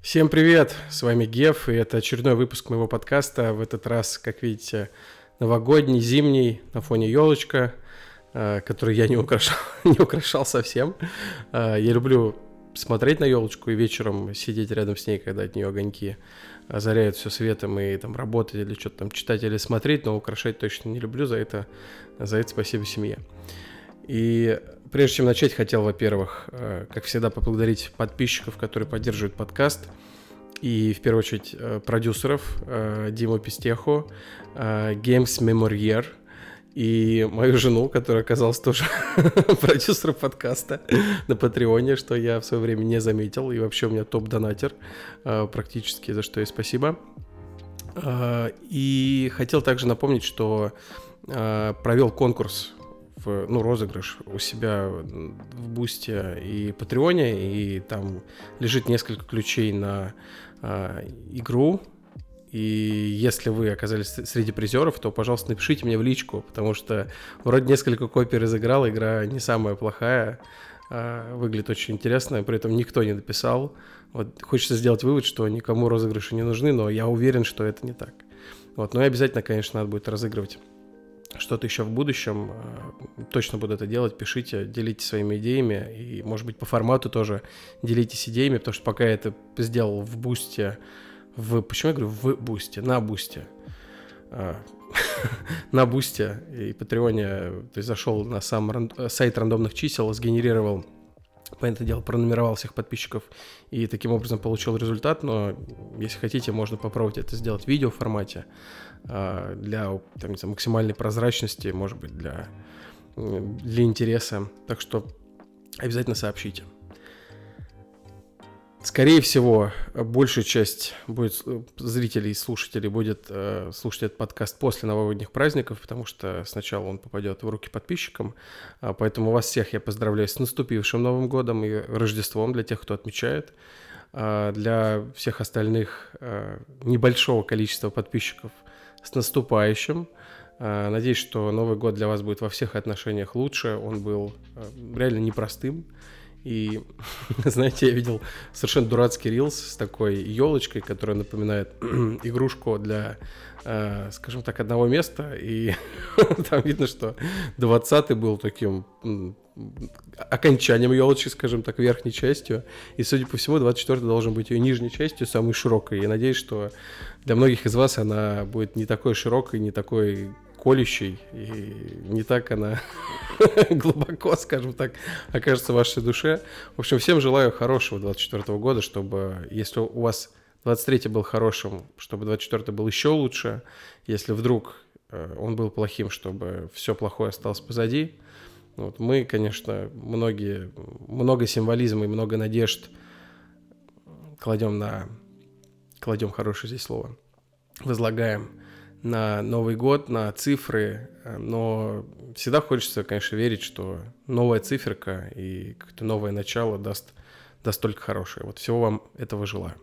Всем привет, с вами Геф, и это очередной выпуск моего подкаста. В этот раз, как видите, новогодний, зимний, на фоне елочка, э, который я не украшал, не украшал совсем. Э, я люблю смотреть на елочку и вечером сидеть рядом с ней, когда от нее огоньки озаряют все светом и там работать или что-то там читать или смотреть, но украшать точно не люблю, за это, за это спасибо семье. И прежде чем начать, хотел, во-первых, э, как всегда, поблагодарить подписчиков, которые поддерживают подкаст. И в первую очередь э, продюсеров э, Диму Пестеху, Games Memorier и мою жену, которая оказалась тоже продюсером подкаста на Патреоне, что я в свое время не заметил. И вообще у меня топ-донатер практически, за что ей спасибо. И хотел также напомнить, что провел конкурс в, ну, розыгрыш у себя в Бусте и Патреоне, и там лежит несколько ключей на э, игру. И если вы оказались среди призеров, то, пожалуйста, напишите мне в личку, потому что вроде несколько копий разыграл, игра не самая плохая, э, выглядит очень интересно, при этом никто не дописал. Вот хочется сделать вывод, что никому розыгрыши не нужны, но я уверен, что это не так. Вот, но и обязательно, конечно, надо будет разыгрывать что-то еще в будущем, э, точно буду это делать, пишите, делитесь своими идеями, и, может быть, по формату тоже делитесь идеями, потому что пока я это сделал в бусте, в, почему я говорю в бусте, на бусте, э, на бусте и Патреоне, то есть зашел на сам сайт рандомных чисел, сгенерировал понятное дело, пронумеровал всех подписчиков и таким образом получил результат, но если хотите, можно попробовать это сделать в видео формате для там, знаю, максимальной прозрачности, может быть, для, для интереса. Так что обязательно сообщите. Скорее всего, большая часть будет зрителей и слушателей будет э, слушать этот подкаст после новогодних праздников, потому что сначала он попадет в руки подписчикам. Э, поэтому вас всех я поздравляю с наступившим Новым годом и Рождеством для тех, кто отмечает. Э, для всех остальных э, небольшого количества подписчиков с наступающим. Э, надеюсь, что Новый год для вас будет во всех отношениях лучше. Он был э, реально непростым. И, знаете, я видел совершенно дурацкий рилс с такой елочкой, которая напоминает игрушку для, э, скажем так, одного места. И там видно, что 20-й был таким окончанием елочки, скажем так, верхней частью. И, судя по всему, 24-й должен быть ее нижней частью, самой широкой. Я надеюсь, что для многих из вас она будет не такой широкой, не такой колющей, и не так она глубоко, скажем так, окажется в вашей душе. В общем, всем желаю хорошего 24 года, чтобы, если у вас 23 был хорошим, чтобы 24 был еще лучше. Если вдруг э, он был плохим, чтобы все плохое осталось позади. Вот мы, конечно, многие, много символизма и много надежд кладем на, кладем хорошее здесь слово, возлагаем на Новый год, на цифры, но всегда хочется, конечно, верить, что новая циферка и какое-то новое начало даст, даст только хорошее. Вот всего вам этого желаю.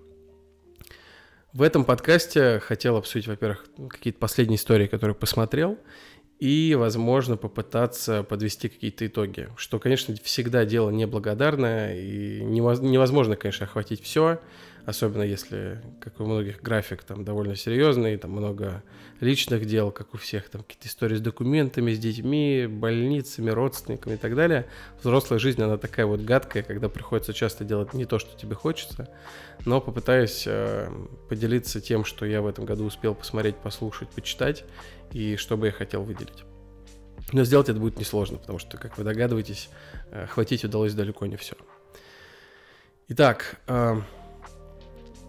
В этом подкасте хотел обсудить, во-первых, какие-то последние истории, которые посмотрел, и, возможно, попытаться подвести какие-то итоги. Что, конечно, всегда дело неблагодарное, и невозможно, конечно, охватить все особенно если, как у многих, график там довольно серьезный, там много личных дел, как у всех, там какие-то истории с документами, с детьми, больницами, родственниками и так далее. Взрослая жизнь, она такая вот гадкая, когда приходится часто делать не то, что тебе хочется, но попытаюсь э, поделиться тем, что я в этом году успел посмотреть, послушать, почитать, и что бы я хотел выделить. Но сделать это будет несложно, потому что, как вы догадываетесь, э, хватить удалось далеко не все. Итак, э,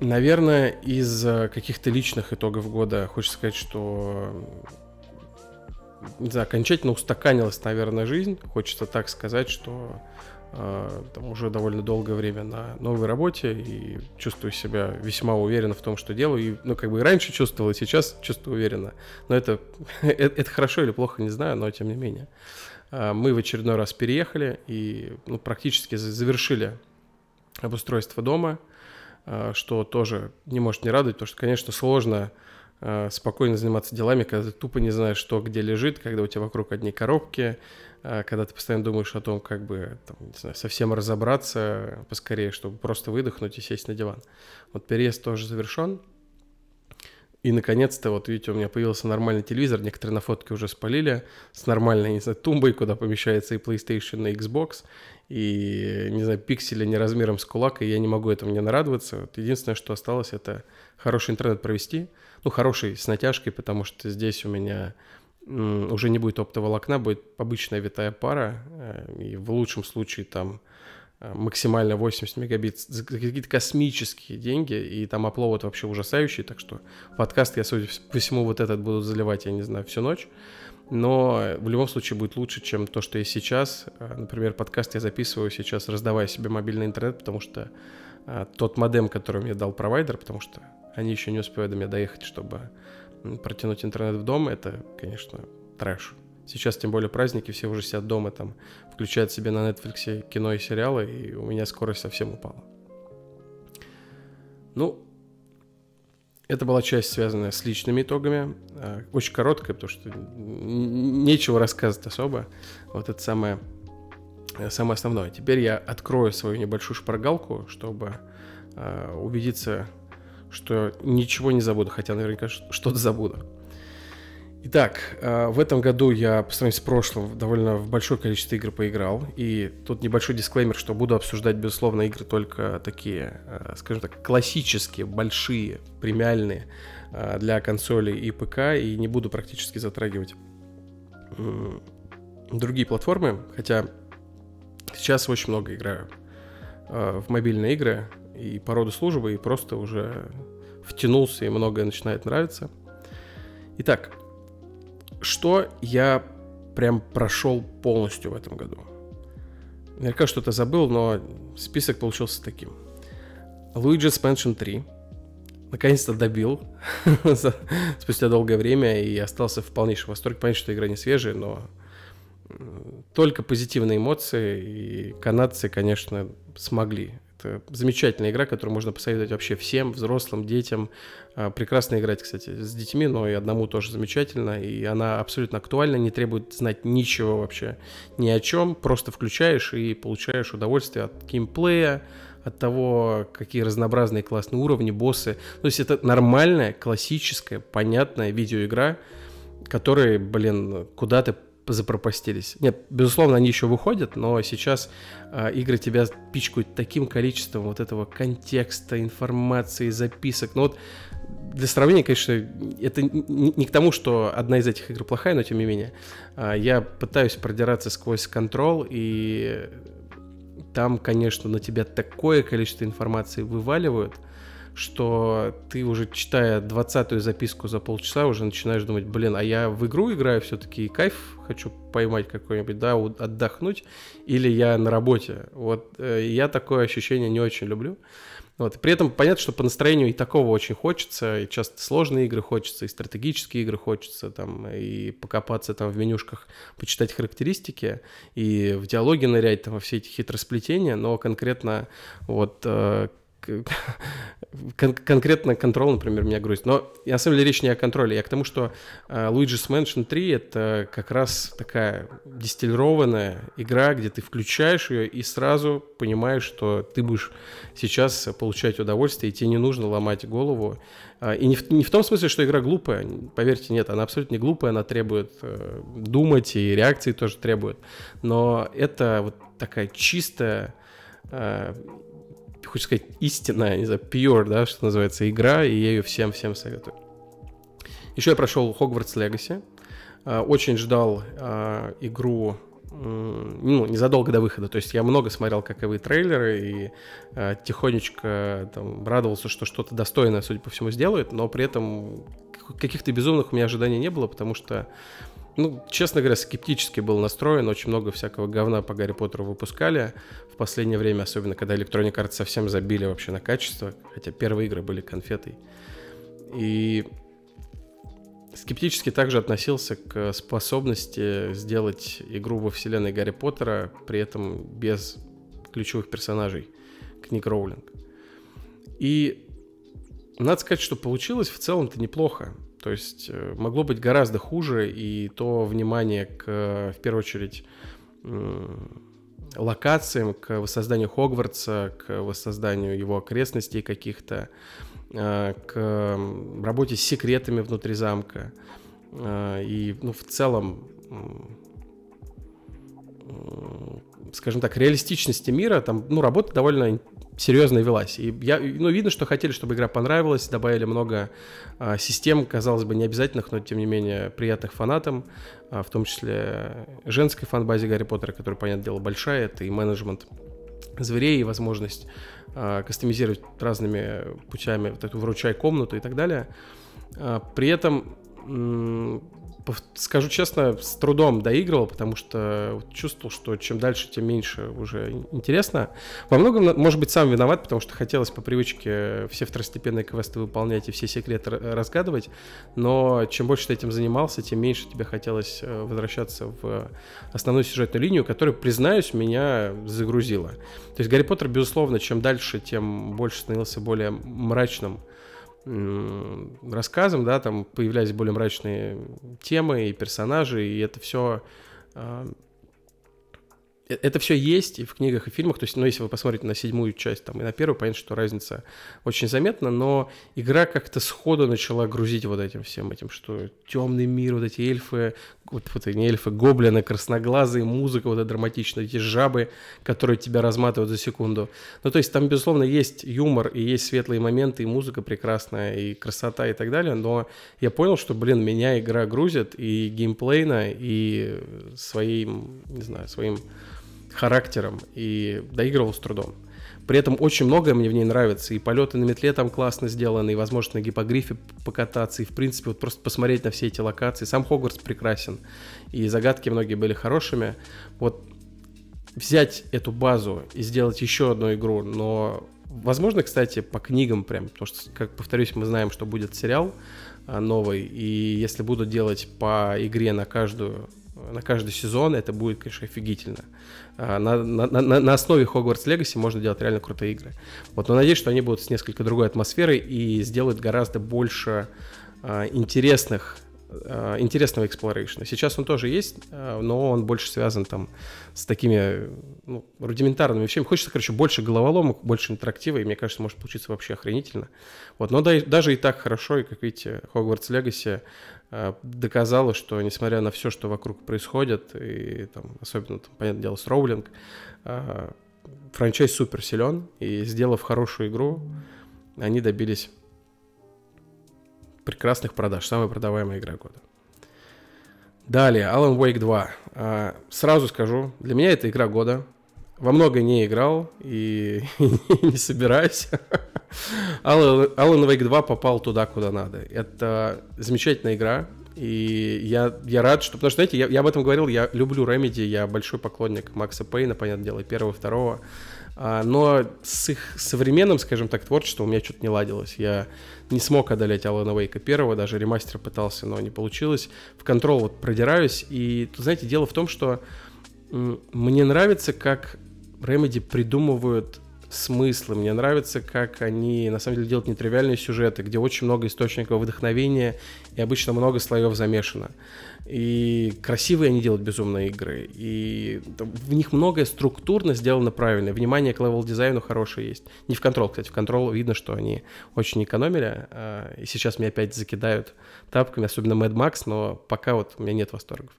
Наверное, из э, каких-то личных итогов года хочется сказать, что знаю, окончательно устаканилась, наверное, жизнь. Хочется так сказать, что э, там уже довольно долгое время на новой работе и чувствую себя весьма уверенно в том, что делаю. И, ну, как бы и раньше чувствовал, и сейчас чувствую уверенно. Но это, это, это хорошо или плохо, не знаю, но тем не менее. Э, мы в очередной раз переехали и ну, практически завершили обустройство дома – Э, что тоже не может не радовать, потому что, конечно, сложно э, спокойно заниматься делами, когда ты тупо не знаешь, что где лежит, когда у тебя вокруг одни коробки, э, когда ты постоянно думаешь о том, как бы, там, не знаю, совсем разобраться поскорее, чтобы просто выдохнуть и сесть на диван. Вот переезд тоже завершен, и, наконец-то, вот видите, у меня появился нормальный телевизор, некоторые на фотке уже спалили, с нормальной, не знаю, тумбой, куда помещается и PlayStation, и Xbox, и, не знаю, пиксели не размером с кулак, и я не могу этому не нарадоваться. Вот единственное, что осталось, это хороший интернет провести, ну, хороший, с натяжкой, потому что здесь у меня уже не будет оптоволокна, будет обычная витая пара, э, и в лучшем случае там максимально 80 мегабит за какие-то космические деньги, и там опловод вообще ужасающий, так что подкаст я, судя по всему, вот этот буду заливать, я не знаю, всю ночь. Но в любом случае будет лучше, чем то, что есть сейчас. Э, например, подкаст я записываю сейчас, раздавая себе мобильный интернет, потому что э, тот модем, который мне дал провайдер, потому что они еще не успевают до меня доехать, чтобы протянуть интернет в дом, это, конечно, трэш. Сейчас, тем более, праздники, все уже сидят дома, там, включают себе на Netflix кино и сериалы, и у меня скорость совсем упала. Ну, это была часть, связанная с личными итогами. А, очень короткая, потому что нечего рассказывать особо. Вот это самое, самое основное. Теперь я открою свою небольшую шпаргалку, чтобы а, убедиться, что ничего не забуду, хотя наверняка что-то забуду. Итак, э, в этом году я по сравнению с прошлым довольно в большое количество игр поиграл. И тут небольшой дисклеймер, что буду обсуждать, безусловно, игры только такие, э, скажем так, классические, большие, премиальные э, для консолей и ПК. И не буду практически затрагивать другие платформы. Хотя сейчас очень много играю в мобильные игры и по роду службы, и просто уже втянулся, и многое начинает нравиться. Итак, что я прям прошел полностью в этом году? Наверняка что-то забыл, но список получился таким. Luigi's Mansion 3. Наконец-то добил спустя долгое время и остался в полнейшем восторге. Понятно, что игра не свежая, но только позитивные эмоции и канадцы, конечно, смогли это замечательная игра, которую можно посоветовать вообще всем, взрослым, детям. А, прекрасно играть, кстати, с детьми, но и одному тоже замечательно. И она абсолютно актуальна, не требует знать ничего вообще ни о чем. Просто включаешь и получаешь удовольствие от геймплея, от того, какие разнообразные классные уровни, боссы. То есть это нормальная, классическая, понятная видеоигра, которая, блин, куда-то запропастились. Нет, безусловно, они еще выходят, но сейчас э, игры тебя пичкают таким количеством вот этого контекста, информации, записок. Ну вот для сравнения, конечно, это не, к тому, что одна из этих игр плохая, но тем не менее. Э, я пытаюсь продираться сквозь контрол, и там, конечно, на тебя такое количество информации вываливают, что ты уже читая 20-ю записку за полчаса уже начинаешь думать, блин, а я в игру играю все-таки и кайф хочу поймать какой-нибудь, да, отдохнуть, или я на работе. Вот э, я такое ощущение не очень люблю. Вот. При этом понятно, что по настроению и такого очень хочется, и часто сложные игры хочется, и стратегические игры хочется, там, и покопаться там в менюшках, почитать характеристики, и в диалоге нырять там во все эти хитросплетения, но конкретно вот э, кон- конкретно контрол, например, меня грузит. Но на самом деле речь не о контроле, а к тому, что uh, Luigi's Mansion 3 это как раз такая дистиллированная игра, где ты включаешь ее и сразу понимаешь, что ты будешь сейчас получать удовольствие, и тебе не нужно ломать голову. Uh, и не в, не в том смысле, что игра глупая, поверьте, нет, она абсолютно не глупая, она требует uh, думать, и реакции тоже требует. Но это вот такая чистая хочется сказать, истинная, не знаю, pure, да, что называется, игра, и я ее всем-всем советую. Еще я прошел Hogwarts Legacy. А, очень ждал а, игру ну, незадолго до выхода. То есть я много смотрел каковые трейлеры и э, тихонечко там, радовался, что что-то достойное, судя по всему, сделают, но при этом каких-то безумных у меня ожиданий не было, потому что ну, честно говоря, скептически был настроен. Очень много всякого говна по Гарри Поттеру выпускали в последнее время, особенно когда Electronic Arts совсем забили вообще на качество, хотя первые игры были конфетой. И скептически также относился к способности сделать игру во вселенной Гарри Поттера, при этом без ключевых персонажей книг Роулинг. И надо сказать, что получилось в целом-то неплохо. То есть э, могло быть гораздо хуже, и то внимание к, в первую очередь, локациям, к воссозданию Хогвартса, к воссозданию его окрестностей каких-то, э, к работе с секретами внутри замка. Э, и, ну, в целом, скажем так, реалистичности мира, там, ну, работа довольно серьезно велась. И я, ну, видно, что хотели, чтобы игра понравилась, добавили много а, систем, казалось бы, не обязательных, но, тем не менее, приятных фанатам, а, в том числе женской фан-базе Гарри Поттера, которая, понятное дело, большая, это и менеджмент зверей, и возможность а, кастомизировать разными путями вот эту вручай комнату и так далее. А, при этом скажу честно, с трудом доигрывал, потому что чувствовал, что чем дальше, тем меньше уже интересно. Во многом, может быть, сам виноват, потому что хотелось по привычке все второстепенные квесты выполнять и все секреты разгадывать, но чем больше ты этим занимался, тем меньше тебе хотелось э, возвращаться в основную сюжетную линию, которая, признаюсь, меня загрузила. То есть Гарри Поттер, безусловно, чем дальше, тем больше становился более мрачным, рассказом, да, там появлялись более мрачные темы и персонажи, и это все а, это все есть и в книгах, и в фильмах. То есть, ну, если вы посмотрите на седьмую часть там, и на первую, понятно, что разница очень заметна, но игра как-то сходу начала грузить вот этим всем этим, что темный мир, вот эти эльфы, вот, вот не эльфы, гоблины, красноглазые, музыка вот эта драматичная, эти жабы, которые тебя разматывают за секунду. Ну, то есть там, безусловно, есть юмор, и есть светлые моменты, и музыка прекрасная, и красота, и так далее, но я понял, что, блин, меня игра грузит и геймплейно, и своим, не знаю, своим характером и доигрывал с трудом. При этом очень многое мне в ней нравится. И полеты на метле там классно сделаны, и возможность на гипогрифе покататься, и в принципе вот просто посмотреть на все эти локации. Сам Хогвартс прекрасен, и загадки многие были хорошими. Вот взять эту базу и сделать еще одну игру, но возможно, кстати, по книгам прям, потому что, как повторюсь, мы знаем, что будет сериал а, новый, и если будут делать по игре на каждую на каждый сезон, это будет, конечно, офигительно. А, на, на, на, на основе Hogwarts Legacy можно делать реально крутые игры. Вот, но надеюсь, что они будут с несколько другой атмосферой и сделают гораздо больше а, интересных Э, интересного exploration а. Сейчас он тоже есть, э, но он больше связан там с такими ну, рудиментарными вещами. Хочется, короче, больше головоломок, больше интерактива, и мне кажется, может получиться вообще охренительно. Вот, но да, даже и так хорошо, и, как видите, Hogwarts Legacy доказала, что, несмотря на все, что вокруг происходит, и там, особенно, там, понятное дело, с Роулинг, franchise супер силен, и сделав хорошую игру, они добились прекрасных продаж, самая продаваемая игра года. Далее, Alan Wake 2. А, сразу скажу, для меня это игра года. Во много не играл и не собираюсь. Alan, Wake 2 попал туда, куда надо. Это замечательная игра. И я, я рад, что... Потому что, знаете, я, я об этом говорил, я люблю Remedy, я большой поклонник Макса Пейна, понятное дело, первого, второго. А, но с их современным, скажем так, творчеством у меня что-то не ладилось. Я не смог одолеть Алана Вейка первого, даже ремастер пытался, но не получилось. В Control вот продираюсь, и, знаете, дело в том, что мне нравится, как Remedy придумывают смыслы. Мне нравится, как они на самом деле делают нетривиальные сюжеты, где очень много источников вдохновения и обычно много слоев замешано. И красивые они делают безумные игры. И в них многое структурно сделано правильно. Внимание к level-дизайну хорошее есть. Не в Control, кстати. В Control видно, что они очень экономили. А, и сейчас меня опять закидают тапками, особенно Mad Max, но пока вот у меня нет восторгов.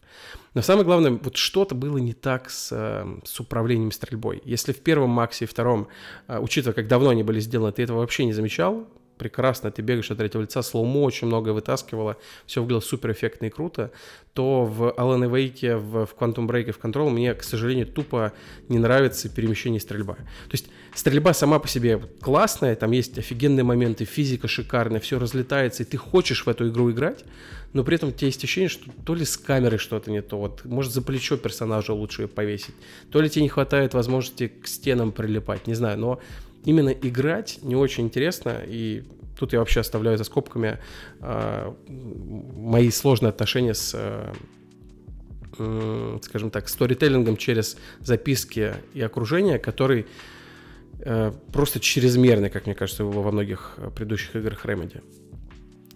Но самое главное, вот что-то было не так с, э, с управлением стрельбой. Если в первом Максе и втором, а, учитывая, как давно они были сделаны, ты этого вообще не замечал, прекрасно, ты бегаешь от третьего лица, слоумо очень много вытаскивало, все выглядело супер эффектно и круто, то в Alan Wake, в, в Quantum Break и в Control мне, к сожалению, тупо не нравится перемещение и стрельба. То есть стрельба сама по себе классная, там есть офигенные моменты, физика шикарная, все разлетается, и ты хочешь в эту игру играть, но при этом у тебя есть ощущение, что то ли с камерой что-то не то, вот, может за плечо персонажа лучше повесить, то ли тебе не хватает возможности к стенам прилипать, не знаю, но именно играть не очень интересно, и тут я вообще оставляю за скобками э, мои сложные отношения с, э, э, скажем так, сторителлингом через записки и окружение, который э, просто чрезмерный, как мне кажется, во многих предыдущих играх Remedy.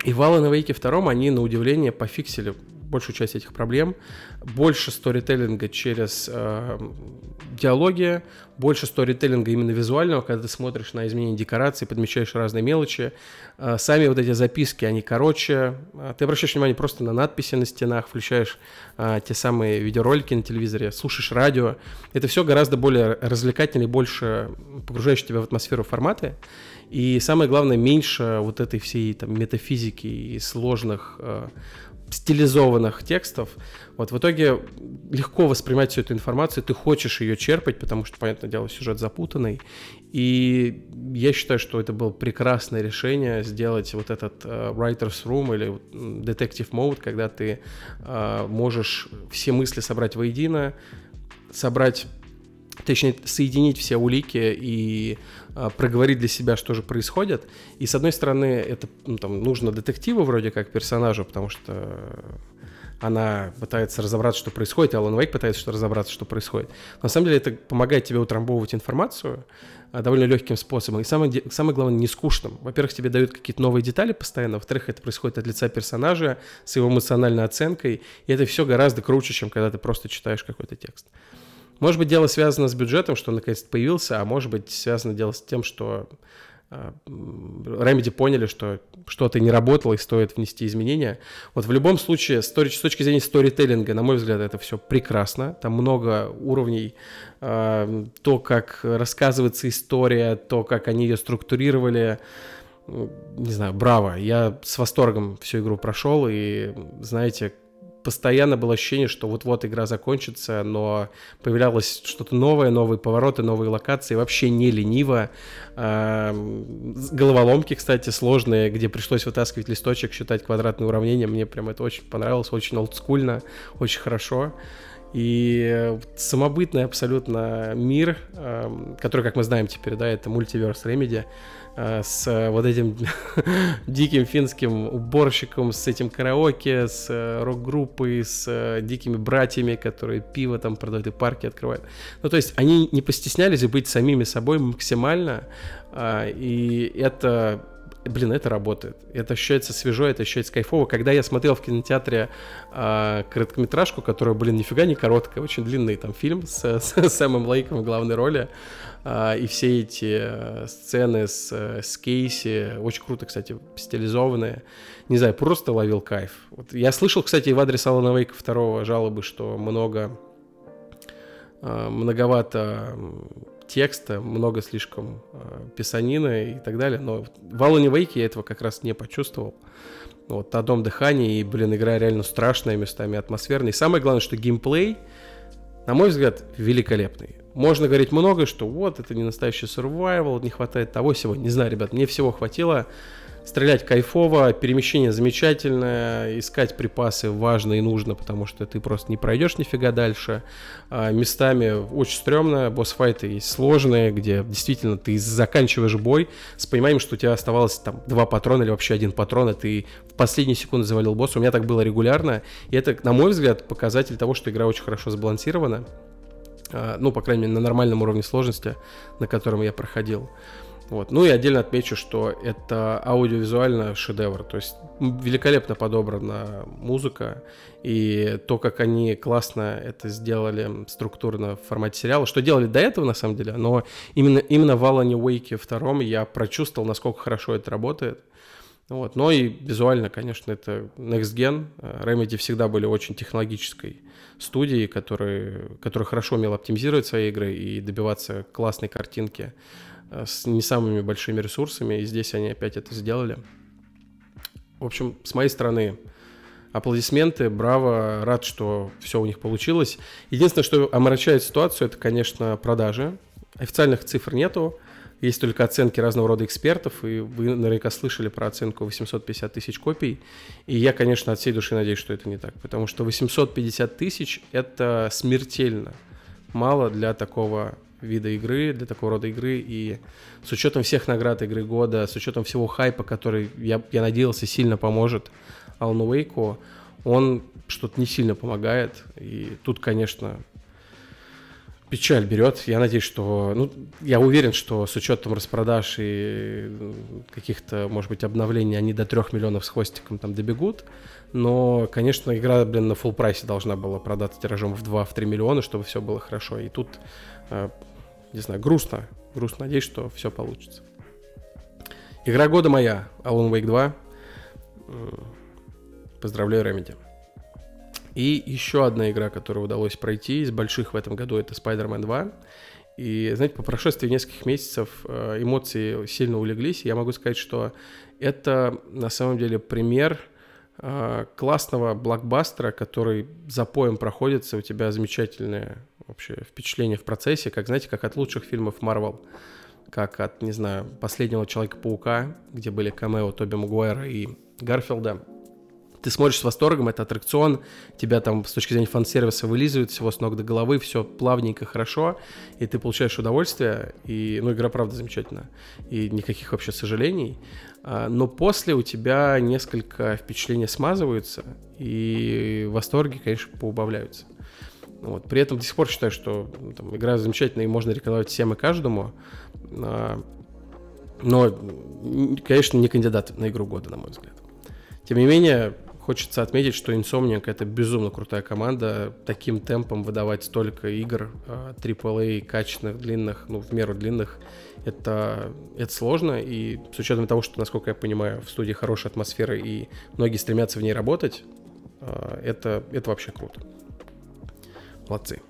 И в Alan Wake 2 они, на удивление, пофиксили большую часть этих проблем. Больше сторителлинга через э, диалоги, больше сторителлинга именно визуального, когда ты смотришь на изменение декораций, подмечаешь разные мелочи. Э, сами вот эти записки, они короче. Э, ты обращаешь внимание просто на надписи на стенах, включаешь э, те самые видеоролики на телевизоре, слушаешь радио. Это все гораздо более развлекательно и больше погружаешь тебя в атмосферу форматы. И самое главное, меньше вот этой всей там метафизики и сложных э, стилизованных текстов. Вот в итоге легко воспринимать всю эту информацию, ты хочешь ее черпать, потому что, понятное дело, сюжет запутанный. И я считаю, что это было прекрасное решение сделать вот этот uh, writer's room или detective mode, когда ты uh, можешь все мысли собрать воедино, собрать точнее, соединить все улики и проговорить для себя, что же происходит. И, с одной стороны, это ну, там, нужно детективу вроде как персонажу, потому что она пытается разобраться, что происходит, и Алан Вейк пытается что разобраться, что происходит. Но на самом деле это помогает тебе утрамбовывать информацию а, довольно легким способом. И самое, самое главное, не скучным. Во-первых, тебе дают какие-то новые детали постоянно. Во-вторых, это происходит от лица персонажа с его эмоциональной оценкой. И это все гораздо круче, чем когда ты просто читаешь какой-то текст. Может быть, дело связано с бюджетом, что он наконец-то появился, а может быть, связано дело с тем, что а, Remedy поняли, что что-то не работало и стоит внести изменения. Вот в любом случае, с точки зрения сторителлинга, на мой взгляд, это все прекрасно. Там много уровней. А, то, как рассказывается история, то, как они ее структурировали, не знаю, браво. Я с восторгом всю игру прошел, и, знаете, постоянно было ощущение, что вот-вот игра закончится, но появлялось что-то новое, новые повороты, новые локации, вообще не лениво. А, головоломки, кстати, сложные, где пришлось вытаскивать листочек, считать квадратные уравнения, мне прям это очень понравилось, очень олдскульно, очень хорошо. И самобытный абсолютно мир, который, как мы знаем теперь, да, это мультиверс Э, с э, вот этим диким финским уборщиком, с этим караоке, с э, рок-группой, с дикими братьями, которые пиво там продают и парки открывают. Ну, то есть они не постеснялись быть самими собой максимально, и это блин, это работает. Это ощущается свежо, это ощущается кайфово. Когда я смотрел в кинотеатре э, короткометражку, которая, блин, нифига не короткая, очень длинный там фильм с, с Сэмом Лейком в главной роли, э, и все эти э, сцены с, э, с Кейси, очень круто, кстати, стилизованные. Не знаю, просто ловил кайф. Вот я слышал, кстати, в адрес Алана Вейка второго жалобы, что много, э, многовато текста, много слишком э, писанины и так далее. Но в Алане Вейке я этого как раз не почувствовал. Вот, на дом дыхания, и, блин, игра реально страшная местами, атмосферная. И самое главное, что геймплей, на мой взгляд, великолепный. Можно говорить много, что вот, это не настоящий survival, не хватает того всего. Не знаю, ребят, мне всего хватило. Стрелять кайфово, перемещение замечательное, искать припасы важно и нужно, потому что ты просто не пройдешь нифига дальше. А, местами очень стрёмно, босс-файты сложные, где действительно ты заканчиваешь бой с пониманием, что у тебя оставалось там два патрона или вообще один патрон, и ты в последние секунды завалил босса. У меня так было регулярно, и это, на мой взгляд, показатель того, что игра очень хорошо сбалансирована. А, ну, по крайней мере, на нормальном уровне сложности, на котором я проходил. Вот. Ну и отдельно отмечу, что это аудиовизуально шедевр. То есть великолепно подобрана музыка. И то, как они классно это сделали структурно в формате сериала, что делали до этого на самом деле, но именно, именно в Алане Уэйке втором я прочувствовал, насколько хорошо это работает. Вот. Но и визуально, конечно, это Next Gen. Remedy всегда были очень технологической студией, которая, которая хорошо умела оптимизировать свои игры и добиваться классной картинки с не самыми большими ресурсами, и здесь они опять это сделали. В общем, с моей стороны, аплодисменты, браво, рад, что все у них получилось. Единственное, что омрачает ситуацию, это, конечно, продажи. Официальных цифр нету, есть только оценки разного рода экспертов, и вы наверняка слышали про оценку 850 тысяч копий. И я, конечно, от всей души надеюсь, что это не так, потому что 850 тысяч — это смертельно мало для такого вида игры, для такого рода игры, и с учетом всех наград игры года, с учетом всего хайпа, который, я, я надеялся, сильно поможет Алну Вейку, он что-то не сильно помогает, и тут, конечно, печаль берет. Я надеюсь, что... Ну, я уверен, что с учетом распродаж и каких-то, может быть, обновлений они до 3 миллионов с хвостиком там добегут. Но, конечно, игра, блин, на full прайсе должна была продаться тиражом в 2-3 миллиона, чтобы все было хорошо. И тут, э, не знаю, грустно. Грустно. Надеюсь, что все получится. Игра года моя. Alan Wake 2. Поздравляю, Remedy. И еще одна игра, которую удалось пройти из больших в этом году, это Spider-Man 2. И, знаете, по прошествии нескольких месяцев э, эмоции сильно улеглись. Я могу сказать, что это на самом деле пример э, классного блокбастера, который за поем проходится, у тебя замечательное вообще впечатление в процессе, как, знаете, как от лучших фильмов Marvel, как от, не знаю, последнего Человека-паука, где были камео Тоби Магуайра и Гарфилда. Ты смотришь с восторгом, это аттракцион, тебя там с точки зрения фан-сервиса вылизывают всего с ног до головы, все плавненько, хорошо, и ты получаешь удовольствие, и, ну, игра правда замечательная, и никаких вообще сожалений, а, но после у тебя несколько впечатлений смазываются, и восторги, конечно, поубавляются. Вот. При этом до сих пор считаю, что ну, там, игра замечательная и можно рекомендовать всем и каждому. А, но, конечно, не кандидат на игру года, на мой взгляд. Тем не менее, Хочется отметить, что Insomniac это безумно крутая команда. Таким темпом выдавать столько игр AAA, а, качественных, длинных, ну, в меру длинных, это, это сложно. И с учетом того, что, насколько я понимаю, в студии хорошая атмосфера и многие стремятся в ней работать, а, это, это вообще круто. Молодцы.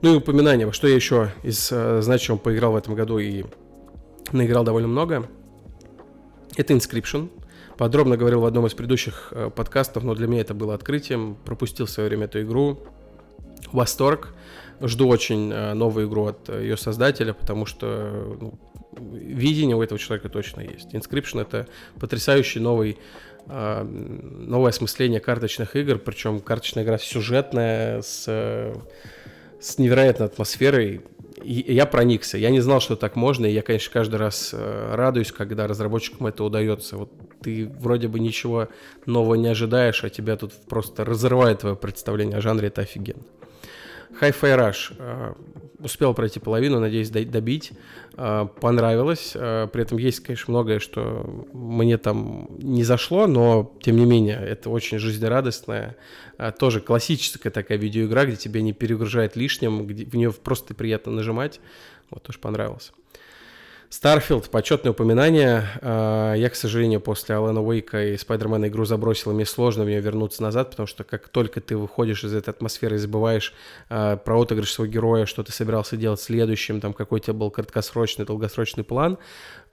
Ну и упоминание, что я еще из э, значимого поиграл в этом году и наиграл довольно много. Это Inscription – подробно говорил в одном из предыдущих э, подкастов, но для меня это было открытием. Пропустил в свое время эту игру. Восторг. Жду очень э, новую игру от э, ее создателя, потому что ну, видение у этого человека точно есть. Inscription это потрясающий новый новое осмысление карточных игр, причем карточная игра сюжетная, с, с невероятной атмосферой, я проникся. Я не знал, что так можно, и я, конечно, каждый раз э, радуюсь, когда разработчикам это удается. Вот ты вроде бы ничего нового не ожидаешь, а тебя тут просто разрывает твое представление о жанре, это офигенно. Hi-Fi Rush. Э, успел пройти половину, надеюсь добить. Э, понравилось. При этом есть, конечно, многое, что мне там не зашло, но, тем не менее, это очень жизнерадостная, тоже классическая такая видеоигра, где тебя не перегружает лишним, где в нее просто приятно нажимать. Вот, тоже понравилось. Starfield, почетное упоминание. А, я, к сожалению, после Алана Уэйка и Спайдермена игру забросил, и мне сложно в нее вернуться назад, потому что как только ты выходишь из этой атмосферы и забываешь а, про отыгрыш своего героя, что ты собирался делать следующим, там какой у тебя был краткосрочный, долгосрочный план,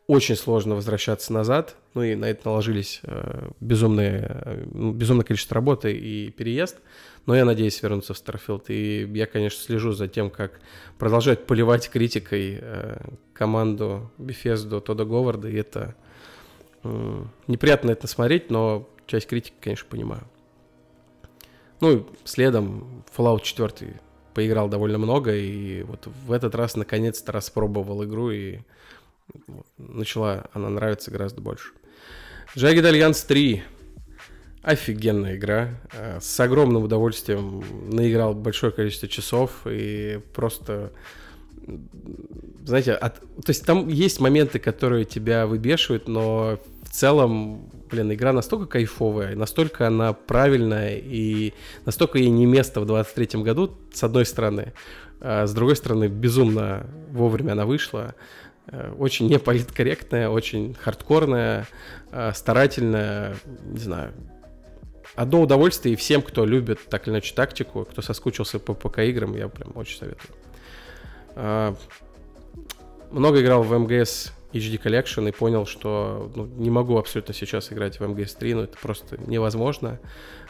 очень сложно возвращаться назад. Ну и на это наложились э, безумные, э, безумное количество работы и переезд. Но я надеюсь вернуться в Starfield. И я, конечно, слежу за тем, как продолжают поливать критикой э, команду Bethesda Тода Говарда. И это э, неприятно это смотреть, но часть критики, конечно, понимаю. Ну следом Fallout 4 поиграл довольно много. И вот в этот раз наконец-то распробовал игру и начала она нравиться гораздо больше. Jagged Alliance 3. Офигенная игра. Э, с огромным удовольствием наиграл большое количество часов и просто знаете, от, то есть там есть моменты, которые тебя выбешивают, но в целом, блин, игра настолько кайфовая, настолько она правильная и настолько ей не место в 23-м году, с одной стороны, а с другой стороны, безумно вовремя она вышла. Э, очень неполиткорректная, очень хардкорная, э, старательная, не знаю. Одно удовольствие и всем, кто любит так или иначе тактику, кто соскучился по ПК-играм, я прям очень советую. Э, много играл в МГС HD Collection и понял, что ну, не могу абсолютно сейчас играть в МГС 3, но это просто невозможно.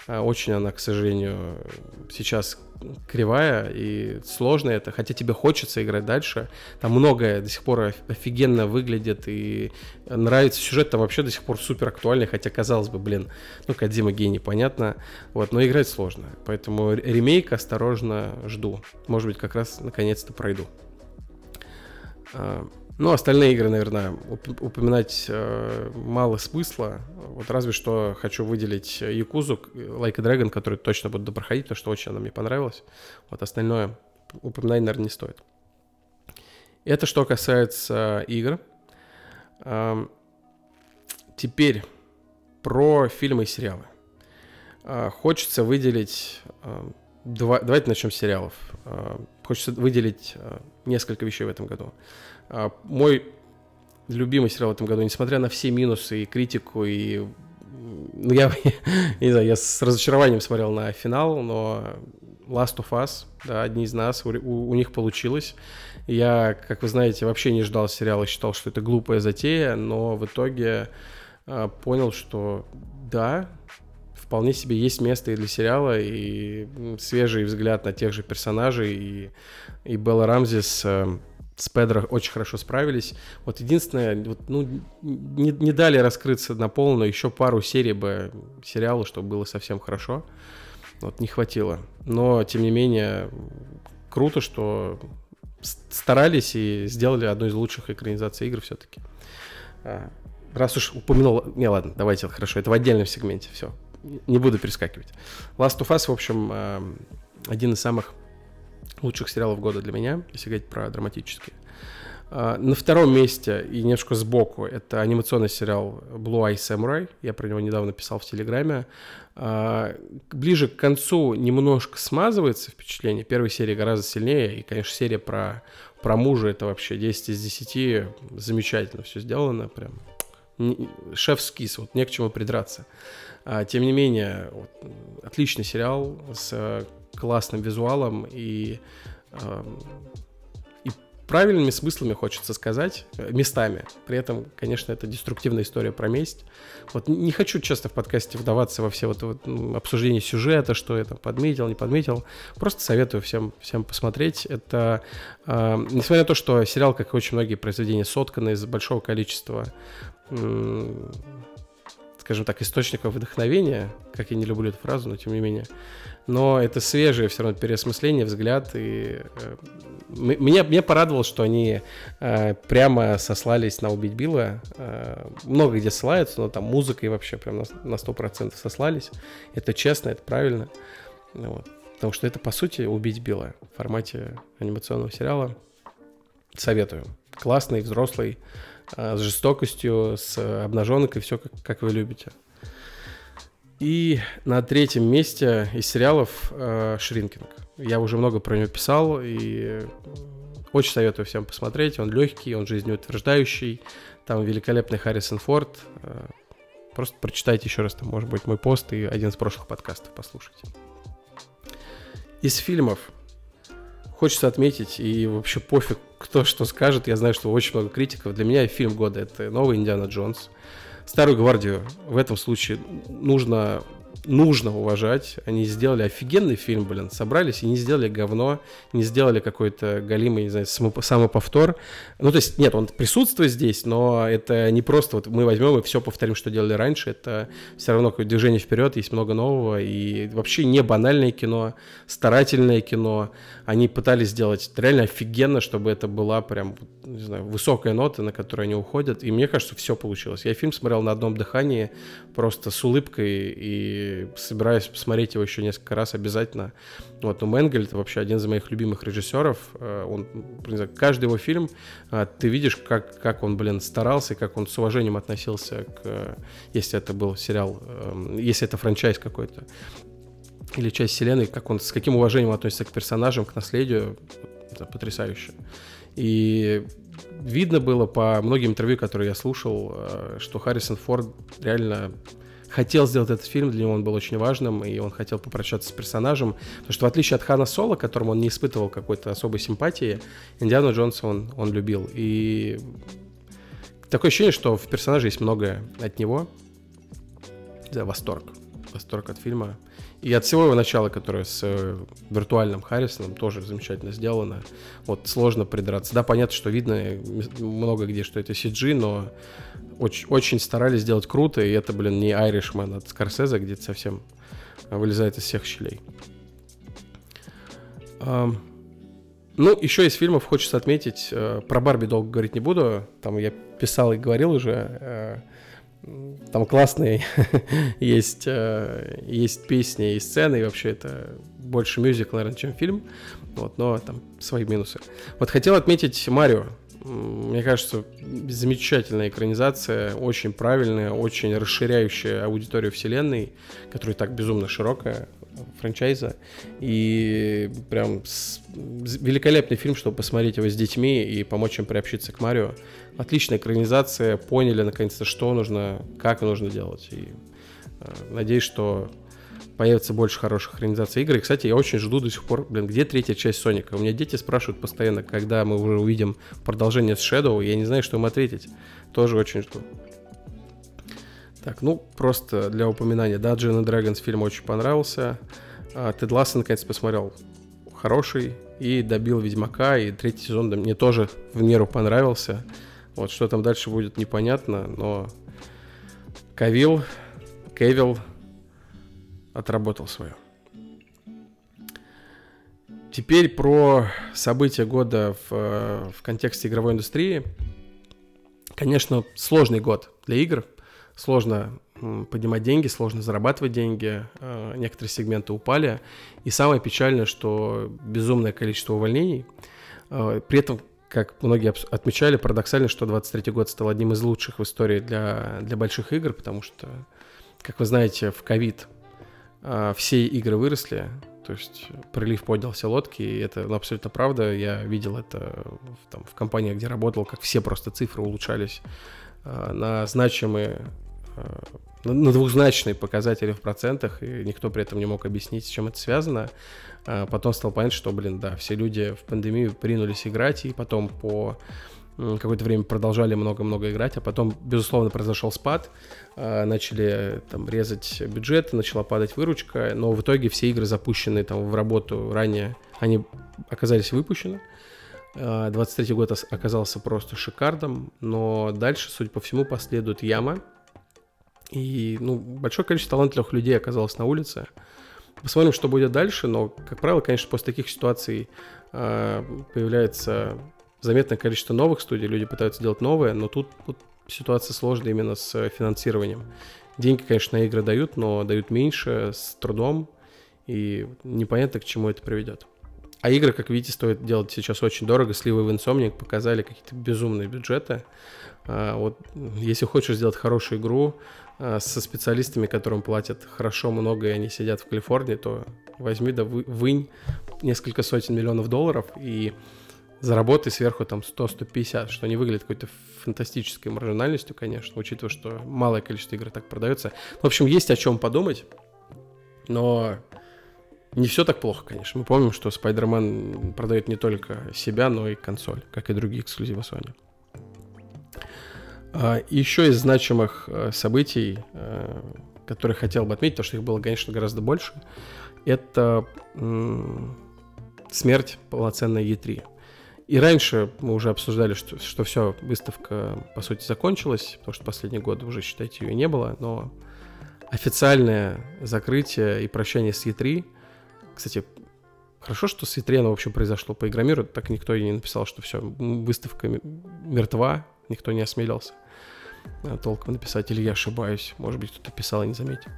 Очень она, к сожалению, сейчас кривая и сложно это, хотя тебе хочется играть дальше. Там многое до сих пор офигенно выглядит и нравится. Сюжет там вообще до сих пор супер актуальный, хотя казалось бы, блин, ну Кадзима гений, понятно. Вот, но играть сложно. Поэтому ремейк осторожно жду. Может быть, как раз наконец-то пройду. Ну, остальные игры, наверное, упоминать э, мало смысла. Вот разве что хочу выделить Якузу, Like a Dragon, который точно буду проходить, потому что очень она мне понравилась. Вот остальное упоминать, наверное, не стоит. Это что касается игр. Теперь про фильмы и сериалы. А, хочется выделить... Два, давайте начнем с сериалов. Хочется выделить несколько вещей в этом году. Мой любимый сериал в этом году, несмотря на все минусы и критику, и ну, я, не знаю, я с разочарованием смотрел на финал, но Last of Us, да, одни из нас, у, у них получилось. Я, как вы знаете, вообще не ждал сериала, считал, что это глупая затея, но в итоге э, понял, что да, вполне себе есть место и для сериала, и свежий взгляд на тех же персонажей, и, и Белла Рамзи с э, с Педро очень хорошо справились. Вот единственное, вот, ну, не, не дали раскрыться на полную еще пару серий бы сериалу, чтобы было совсем хорошо. Вот не хватило. Но, тем не менее, круто, что старались и сделали одну из лучших экранизаций игр все-таки. А, раз уж упомянул... Не, ладно, давайте, хорошо, это в отдельном сегменте, все. Не буду перескакивать. Last of Us, в общем, а, один из самых лучших сериалов года для меня, если говорить про драматические. А, на втором месте и немножко сбоку это анимационный сериал Blue Eye Samurai. Я про него недавно писал в Телеграме. А, ближе к концу немножко смазывается впечатление. Первой серии гораздо сильнее. И, конечно, серия про, про мужа это вообще 10 из 10. Замечательно все сделано. Прям шеф-скис, вот не к чему придраться. А, тем не менее, отличный сериал с классным визуалом и, э, и правильными смыслами, хочется сказать, э, местами. При этом, конечно, это деструктивная история про месть. Вот не хочу часто в подкасте вдаваться во все вот, вот обсуждения сюжета, что я там подметил, не подметил. Просто советую всем, всем посмотреть. Это, э, несмотря на то, что сериал, как и очень многие произведения, сотканы из большого количества скажем так, источников вдохновения, как я не люблю эту фразу, но тем не менее. Но это свежее все равно переосмысление, взгляд. И э, меня, меня порадовало, что они э, прямо сослались на «Убить Билла». Э, много где ссылаются, но там музыка и вообще прям на, на 100% сослались. Это честно, это правильно. Вот. Потому что это, по сути, «Убить Билла» в формате анимационного сериала. Советую. Классный, взрослый, Э, с жестокостью, с обнаженкой, все как, как вы любите. И на третьем месте из сериалов э, Шринкинг. Я уже много про него писал и очень советую всем посмотреть. Он легкий, он жизнеутверждающий. Там великолепный Харрисон Форд. Э, просто прочитайте еще раз, там, может быть, мой пост и один из прошлых подкастов послушайте. Из фильмов хочется отметить, и вообще пофиг, кто что скажет. Я знаю, что очень много критиков. Для меня фильм года — это новый «Индиана Джонс». Старую гвардию. В этом случае нужно нужно уважать. Они сделали офигенный фильм, блин. Собрались и не сделали говно, не сделали какой-то галимый, не знаю, самоповтор. Ну, то есть, нет, он присутствует здесь, но это не просто вот мы возьмем и все повторим, что делали раньше. Это все равно какое-то движение вперед, есть много нового. И вообще не банальное кино, старательное кино. Они пытались сделать реально офигенно, чтобы это была прям, не знаю, высокая нота, на которую они уходят. И мне кажется, все получилось. Я фильм смотрел на одном дыхании, просто с улыбкой и собираюсь посмотреть его еще несколько раз обязательно. Вот, но Менгель это вообще один из моих любимых режиссеров. Э, он, знаю, каждый его фильм, э, ты видишь, как, как он, блин, старался, как он с уважением относился к, если это был сериал, эм, если это франчайз какой-то, или часть вселенной, как он, с каким уважением относится к персонажам, к наследию, это потрясающе. И видно было по многим интервью, которые я слушал, э, что Харрисон Форд реально хотел сделать этот фильм, для него он был очень важным, и он хотел попрощаться с персонажем, потому что в отличие от Хана Соло, которому он не испытывал какой-то особой симпатии, Индиану Джонса он, он любил. И такое ощущение, что в персонаже есть многое от него. Да, восторг. Восторг от фильма. И от всего его начала, которое с э, виртуальным Харрисоном, тоже замечательно сделано. Вот сложно придраться. Да, понятно, что видно много где, что это CG, но очень, очень старались сделать круто, и это, блин, не Irishman от Скорсезе, где совсем вылезает из всех щелей. Ну, еще из фильмов хочется отметить, uh, про Барби долго говорить не буду, там я писал и говорил уже, Там классные есть, э, есть песни и сцены, и вообще это больше мюзикл, наверное, чем фильм. Вот, но там свои минусы. Вот хотел отметить Марио. Мне кажется, замечательная экранизация, очень правильная, очень расширяющая аудиторию вселенной, которая так безумно широкая, франчайза. И прям с... великолепный фильм, чтобы посмотреть его с детьми и помочь им приобщиться к Марио. Отличная экранизация, поняли наконец-то, что нужно, как нужно делать. И э, надеюсь, что появится больше хороших организаций игр. И, кстати, я очень жду до сих пор, блин, где третья часть Соника? У меня дети спрашивают постоянно, когда мы уже увидим продолжение с Shadow, я не знаю, что им ответить. Тоже очень жду. Так, ну, просто для упоминания, да, Джин Dragons фильм очень понравился. А, Тед Лассен, наконец, посмотрел хороший и добил Ведьмака, и третий сезон да, мне тоже в меру понравился. Вот, что там дальше будет, непонятно, но Кавил, Кевилл отработал свое. Теперь про события года в, в контексте игровой индустрии. Конечно, сложный год для игр. Сложно поднимать деньги, сложно зарабатывать деньги. Э, некоторые сегменты упали. И самое печальное, что безумное количество увольнений. Э, при этом, как многие отмечали, парадоксально, что 23 год стал одним из лучших в истории для, для больших игр, потому что, как вы знаете, в ковид все игры выросли, то есть прилив поднял все лодки, и это ну, абсолютно правда. Я видел это в, там, в компании, где работал, как все просто цифры улучшались э, на значимые, э, на, на двузначные показатели в процентах, и никто при этом не мог объяснить, с чем это связано. А потом стал понять, что, блин, да, все люди в пандемию принулись играть, и потом по какое-то время продолжали много-много играть, а потом, безусловно, произошел спад, а, начали там резать бюджет, начала падать выручка, но в итоге все игры, запущенные там в работу ранее, они оказались выпущены. 23 а, год оказался просто шикарным, но дальше, судя по всему, последует яма. И ну, большое количество талантливых людей оказалось на улице. Посмотрим, что будет дальше, но, как правило, конечно, после таких ситуаций э, появляется заметное количество новых студий, люди пытаются делать новое, но тут вот, ситуация сложная именно с э, финансированием. Деньги, конечно, на игры дают, но дают меньше, с трудом, и непонятно, к чему это приведет. А игры, как видите, стоит делать сейчас очень дорого. Сливы в Insomniac показали какие-то безумные бюджеты. А, вот если хочешь сделать хорошую игру а, со специалистами, которым платят хорошо много, и они сидят в Калифорнии, то возьми да вынь несколько сотен миллионов долларов и заработай сверху там 100-150, что не выглядит какой-то фантастической маржинальностью, конечно, учитывая, что малое количество игр так продается. В общем, есть о чем подумать, но не все так плохо, конечно. Мы помним, что Spider-Man продает не только себя, но и консоль, как и другие эксклюзивы Sony. А, еще из значимых э, событий, э, которые хотел бы отметить, потому что их было, конечно, гораздо больше, это смерть полноценной E3. И раньше мы уже обсуждали, что, что все, выставка, по сути, закончилась, потому что последние годы уже, считайте, ее не было, но официальное закрытие и прощание с E3, кстати, хорошо, что с E3 оно, общем, произошло по Игромиру, так никто и не написал, что все, выставка мертва, никто не осмелился э, толком написать, или я ошибаюсь, может быть, кто-то писал и не заметил.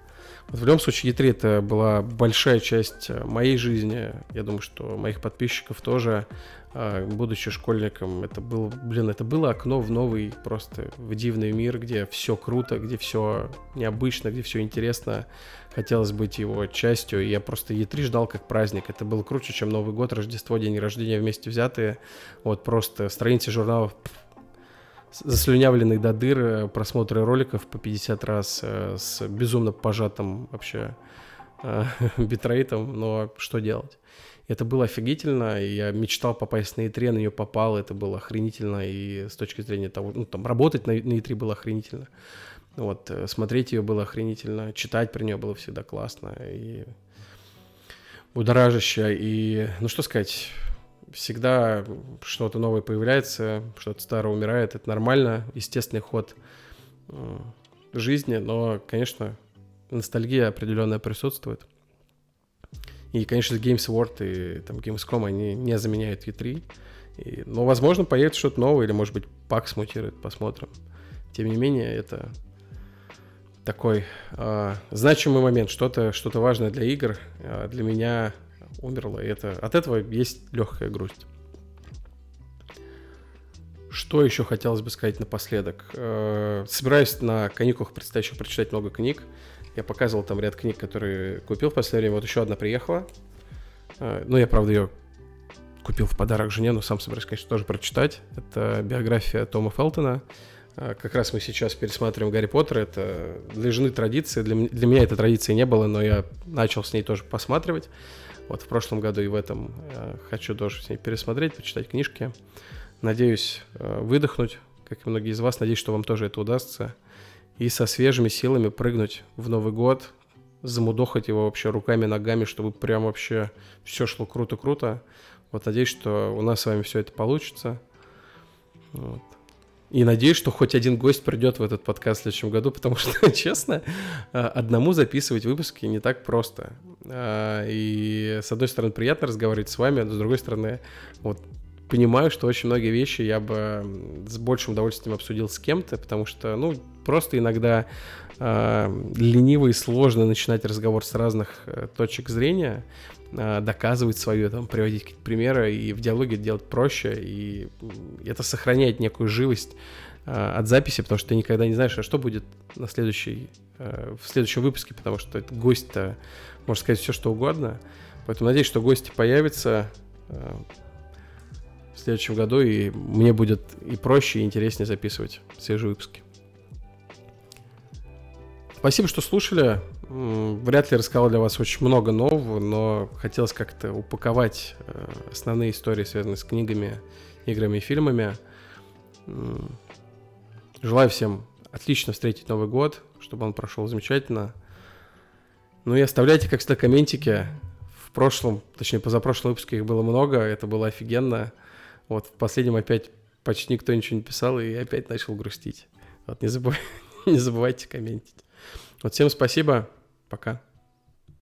Вот в любом случае, E3 это была большая часть э, моей жизни. Я думаю, что моих подписчиков тоже, а, будучи школьником, это было, блин, это было окно в новый, просто в дивный мир, где все круто, где все необычно, где все интересно. Хотелось быть его частью. И я просто E3 ждал как праздник. Это было круче, чем Новый год, Рождество, день рождения вместе взятые. Вот просто страницы журналов заслюнявленный до дыр, э, просмотры роликов по 50 раз э, с безумно пожатым вообще э, битрейтом, но что делать? Это было офигительно, я мечтал попасть на E3, на нее попал, это было охренительно, и с точки зрения того, ну, там, работать на, на E3 было охренительно. Вот, смотреть ее было охренительно, читать про нее было всегда классно, и будоражище, и, ну, что сказать, всегда что-то новое появляется, что-то старое умирает. Это нормально, естественный ход э, жизни, но, конечно, ностальгия определенная присутствует. И, конечно, Games World и там, Gamescom, они не заменяют E3. И, но, возможно, появится что-то новое, или, может быть, PAX мутирует, посмотрим. Тем не менее, это такой э, значимый момент, что-то что важное для игр э, для меня умерло. И это, от этого есть легкая грусть. Что еще хотелось бы сказать напоследок? Э, собираюсь на каникулах предстоящих прочитать много книг. Я показывал там ряд книг, которые купил в последнее время. Вот еще одна приехала. Э, ну, я, правда, ее купил в подарок жене, но сам собираюсь, конечно, тоже прочитать. Это биография Тома Фелтона. Э, как раз мы сейчас пересматриваем Гарри Поттера. Это для жены традиция. Для, для меня этой традиции не было, но я начал с ней тоже посматривать. Вот в прошлом году и в этом э, хочу тоже с ней пересмотреть, почитать книжки. Надеюсь выдохнуть, как и многие из вас. Надеюсь, что вам тоже это удастся. И со свежими силами прыгнуть в Новый год, замудохать его вообще руками, ногами, чтобы прям вообще все шло круто-круто. Вот надеюсь, что у нас с вами все это получится. Вот. И надеюсь, что хоть один гость придет в этот подкаст в следующем году, потому что, честно, а, одному записывать выпуски не так просто. А, и, с одной стороны, приятно разговаривать с вами, а с другой стороны, вот понимаю, что очень многие вещи я бы с большим удовольствием обсудил с кем-то, потому что, ну, просто иногда э, лениво и сложно начинать разговор с разных э, точек зрения, э, доказывать свое, там, приводить какие-то примеры, и в диалоге делать проще, и это сохраняет некую живость э, от записи, потому что ты никогда не знаешь, а что будет на следующий, э, в следующем выпуске, потому что гость-то может сказать все, что угодно. Поэтому надеюсь, что гости появятся в следующем году, и мне будет и проще, и интереснее записывать свежие выпуски. Спасибо, что слушали. Вряд ли рассказал для вас очень много нового, но хотелось как-то упаковать э, основные истории, связанные с книгами, играми и фильмами. Желаю всем отлично встретить Новый год, чтобы он прошел замечательно. Ну и оставляйте, как всегда, комментики. В прошлом, точнее, позапрошлом выпуске их было много, это было офигенно. Вот в последнем опять почти никто ничего не писал, и опять начал грустить. Вот не, забывай, не забывайте комментить. Вот всем спасибо. Пока.